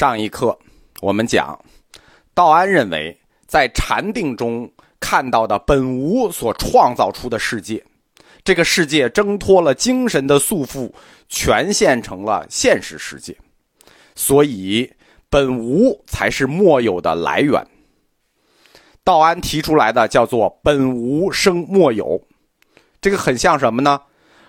上一课我们讲，道安认为在禅定中看到的本无所创造出的世界，这个世界挣脱了精神的束缚，全现成了现实世界，所以本无才是莫有的来源。道安提出来的叫做“本无生莫有”，这个很像什么呢？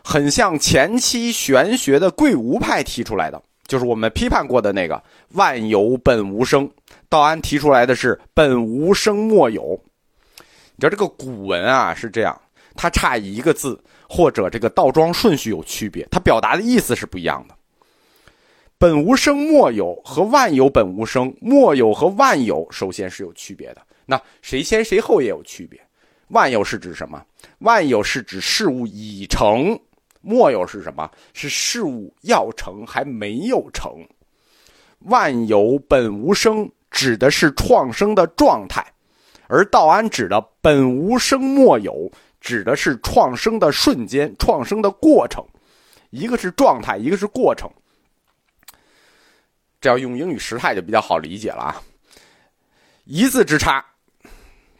很像前期玄学的贵无派提出来的。就是我们批判过的那个“万有本无生”，道安提出来的是“本无生莫有”。你知道这个古文啊是这样，它差一个字或者这个倒装顺序有区别，它表达的意思是不一样的。“本无生莫有”和“万有本无生”，“莫有”和“万有”首先是有区别的。那谁先谁后也有区别。“万有”是指什么？“万有”是指事物已成。莫有是什么？是事物要成还没有成。万有本无生，指的是创生的状态；而道安指的本无生莫有，指的是创生的瞬间、创生的过程。一个是状态，一个是过程。这要用英语时态就比较好理解了啊，一字之差。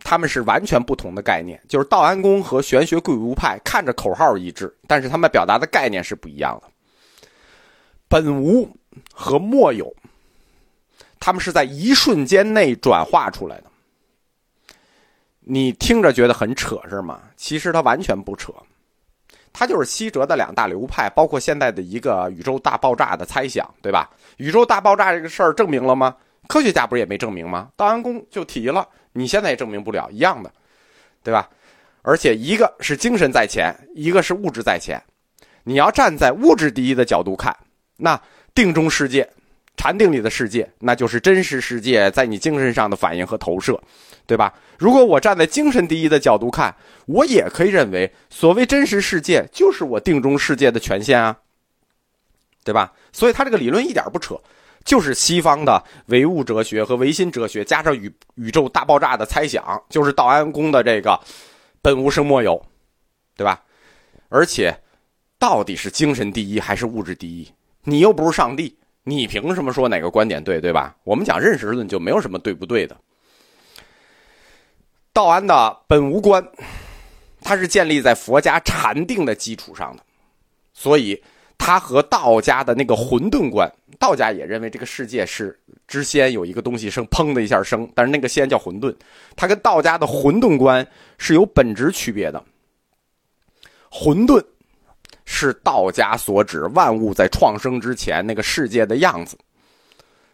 他们是完全不同的概念，就是道安公和玄学贵无派看着口号一致，但是他们表达的概念是不一样的。本无和莫有，他们是在一瞬间内转化出来的。你听着觉得很扯是吗？其实它完全不扯，它就是西哲的两大流派，包括现在的一个宇宙大爆炸的猜想，对吧？宇宙大爆炸这个事儿证明了吗？科学家不是也没证明吗？道安公就提了。你现在也证明不了一样的，对吧？而且一个是精神在前，一个是物质在前。你要站在物质第一的角度看，那定中世界、禅定里的世界，那就是真实世界在你精神上的反应和投射，对吧？如果我站在精神第一的角度看，我也可以认为，所谓真实世界就是我定中世界的权限啊，对吧？所以他这个理论一点不扯。就是西方的唯物哲学和唯心哲学，加上宇宇宙大爆炸的猜想，就是道安公的这个本无生莫有，对吧？而且，到底是精神第一还是物质第一？你又不是上帝，你凭什么说哪个观点对？对吧？我们讲认识论就没有什么对不对的。道安的本无观，它是建立在佛家禅定的基础上的，所以。他和道家的那个混沌观，道家也认为这个世界是之先有一个东西生，砰的一下生，但是那个先叫混沌。他跟道家的混沌观是有本质区别的。混沌是道家所指万物在创生之前那个世界的样子。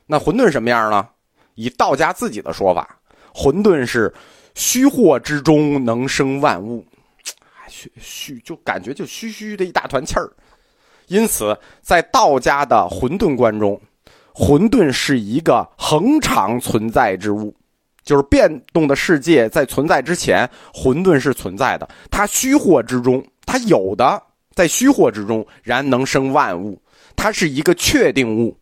那混沌什么样呢？以道家自己的说法，混沌是虚惑之中能生万物，虚虚就感觉就虚虚的一大团气儿。因此，在道家的混沌观中，混沌是一个恒常存在之物，就是变动的世界在存在之前，混沌是存在的。它虚惑之中，它有的在虚惑之中，然能生万物。它是一个确定物。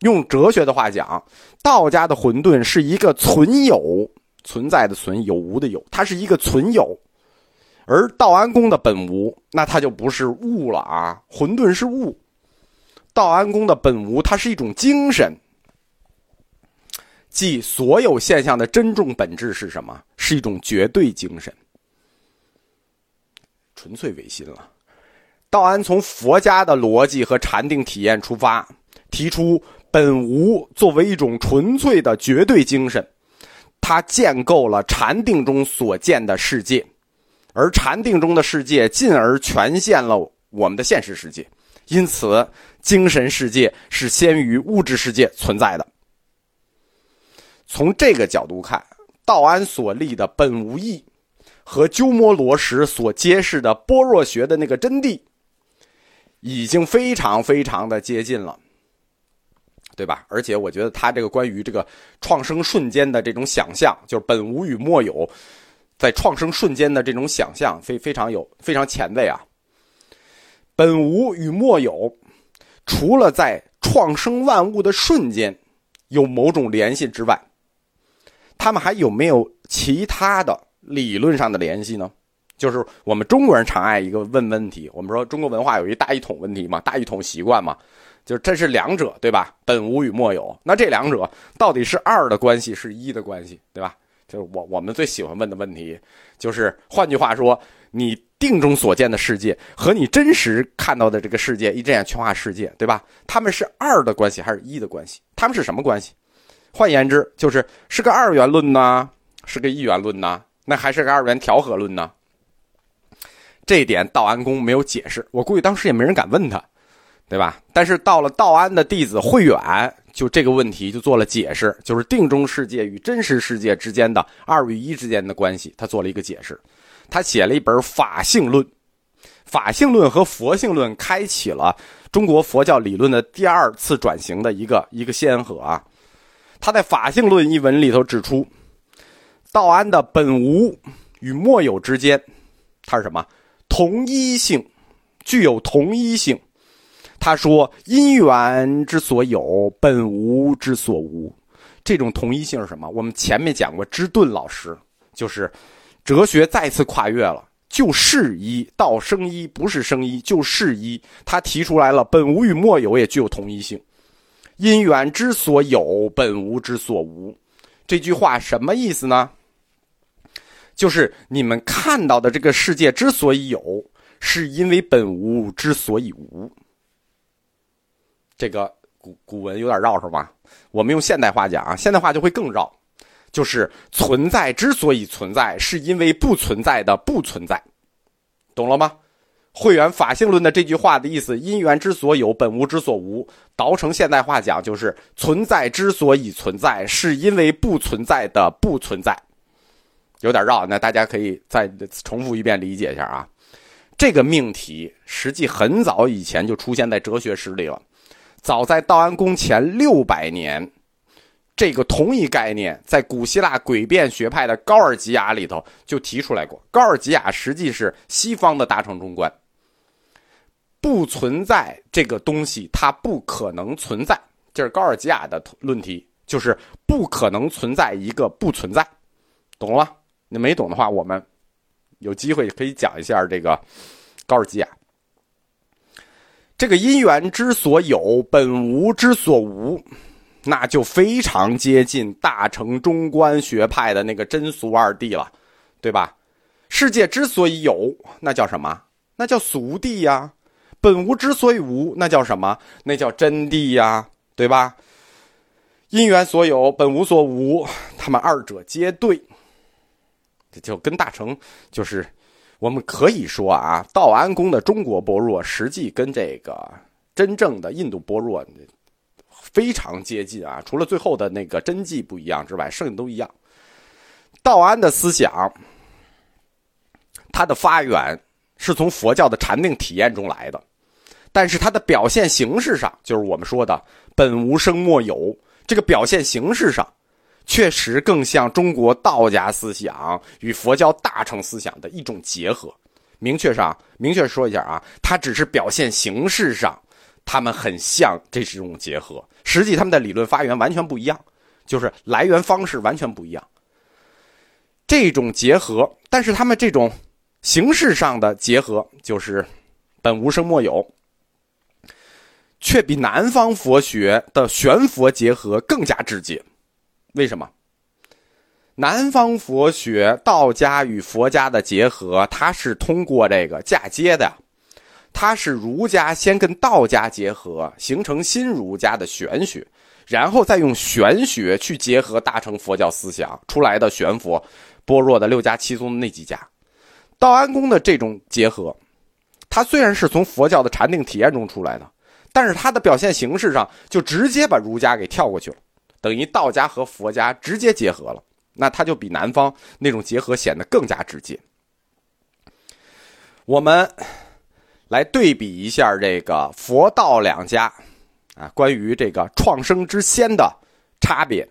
用哲学的话讲，道家的混沌是一个存有存在的存有无的有，它是一个存有。而道安公的本无，那它就不是物了啊！混沌是物，道安公的本无，它是一种精神，即所有现象的真正本质是什么？是一种绝对精神，纯粹唯心了。道安从佛家的逻辑和禅定体验出发，提出本无作为一种纯粹的绝对精神，它建构了禅定中所见的世界。而禅定中的世界，进而全现了我们的现实世界，因此精神世界是先于物质世界存在的。从这个角度看，道安所立的本无义，和鸠摩罗什所揭示的般若学的那个真谛，已经非常非常的接近了，对吧？而且我觉得他这个关于这个创生瞬间的这种想象，就是本无与莫有。在创生瞬间的这种想象，非非常有非常前卫啊。本无与莫有，除了在创生万物的瞬间有某种联系之外，他们还有没有其他的理论上的联系呢？就是我们中国人常爱一个问问题，我们说中国文化有一大一统问题嘛，大一统习惯嘛，就这是两者，对吧？本无与莫有，那这两者到底是二的关系，是一的关系，对吧？就是我我们最喜欢问的问题，就是换句话说，你定中所见的世界和你真实看到的这个世界，一这样全化世界，对吧？他们是二的关系还是一的关系？他们是什么关系？换言之，就是是个二元论呢，是个一元论呢？那还是个二元调和论呢？这一点道安公没有解释，我估计当时也没人敢问他，对吧？但是到了道安的弟子慧远。就这个问题就做了解释，就是定中世界与真实世界之间的二与一之间的关系，他做了一个解释。他写了一本《法性论》，法性论和佛性论开启了中国佛教理论的第二次转型的一个一个先河啊。他在《法性论》一文里头指出，道安的本无与莫有之间，它是什么？同一性，具有同一性。他说：“因缘之所有，本无之所无。”这种同一性是什么？我们前面讲过，芝顿老师就是哲学再次跨越了，就是一道生一，不是生一，就是一。他提出来了，本无与莫有也具有同一性。因缘之所有，本无之所无。这句话什么意思呢？就是你们看到的这个世界之所以有，是因为本无之所以无。这个古古文有点绕是吧？我们用现代话讲啊，现代话就会更绕，就是存在之所以存在，是因为不存在的不存在，懂了吗？会员法性论的这句话的意思，因缘之所有，本无之所无，倒成现代话讲就是存在之所以存在，是因为不存在的不存在，有点绕，那大家可以再重复一遍理解一下啊。这个命题实际很早以前就出现在哲学史里了。早在道安公前六百年，这个同一概念在古希腊诡辩学派的高尔吉亚里头就提出来过。高尔吉亚实际是西方的大乘中观，不存在这个东西，它不可能存在。这是高尔吉亚的论题，就是不可能存在一个不存在，懂了吗？你没懂的话，我们有机会可以讲一下这个高尔吉亚。这个因缘之所有，本无之所无，那就非常接近大乘中观学派的那个真俗二谛了，对吧？世界之所以有，那叫什么？那叫俗谛呀。本无之所以无，那叫什么？那叫真谛呀，对吧？因缘所有，本无所无，他们二者皆对，这就跟大乘就是。我们可以说啊，道安公的中国般若实际跟这个真正的印度般若非常接近啊，除了最后的那个真迹不一样之外，剩下都一样。道安的思想，它的发源是从佛教的禅定体验中来的，但是它的表现形式上，就是我们说的本无生莫有，这个表现形式上。确实更像中国道家思想与佛教大乘思想的一种结合。明确上，明确说一下啊，它只是表现形式上，他们很像这是一种结合。实际他们的理论发源完全不一样，就是来源方式完全不一样。这种结合，但是他们这种形式上的结合，就是本无生莫有，却比南方佛学的玄佛结合更加直接。为什么？南方佛学道家与佛家的结合，它是通过这个嫁接的，它是儒家先跟道家结合，形成新儒家的玄学，然后再用玄学去结合大乘佛教思想出来的玄佛，般若的六家七宗的那几家，道安公的这种结合，它虽然是从佛教的禅定体验中出来的，但是它的表现形式上就直接把儒家给跳过去了。等于道家和佛家直接结合了，那它就比南方那种结合显得更加直接。我们来对比一下这个佛道两家啊，关于这个创生之先的差别。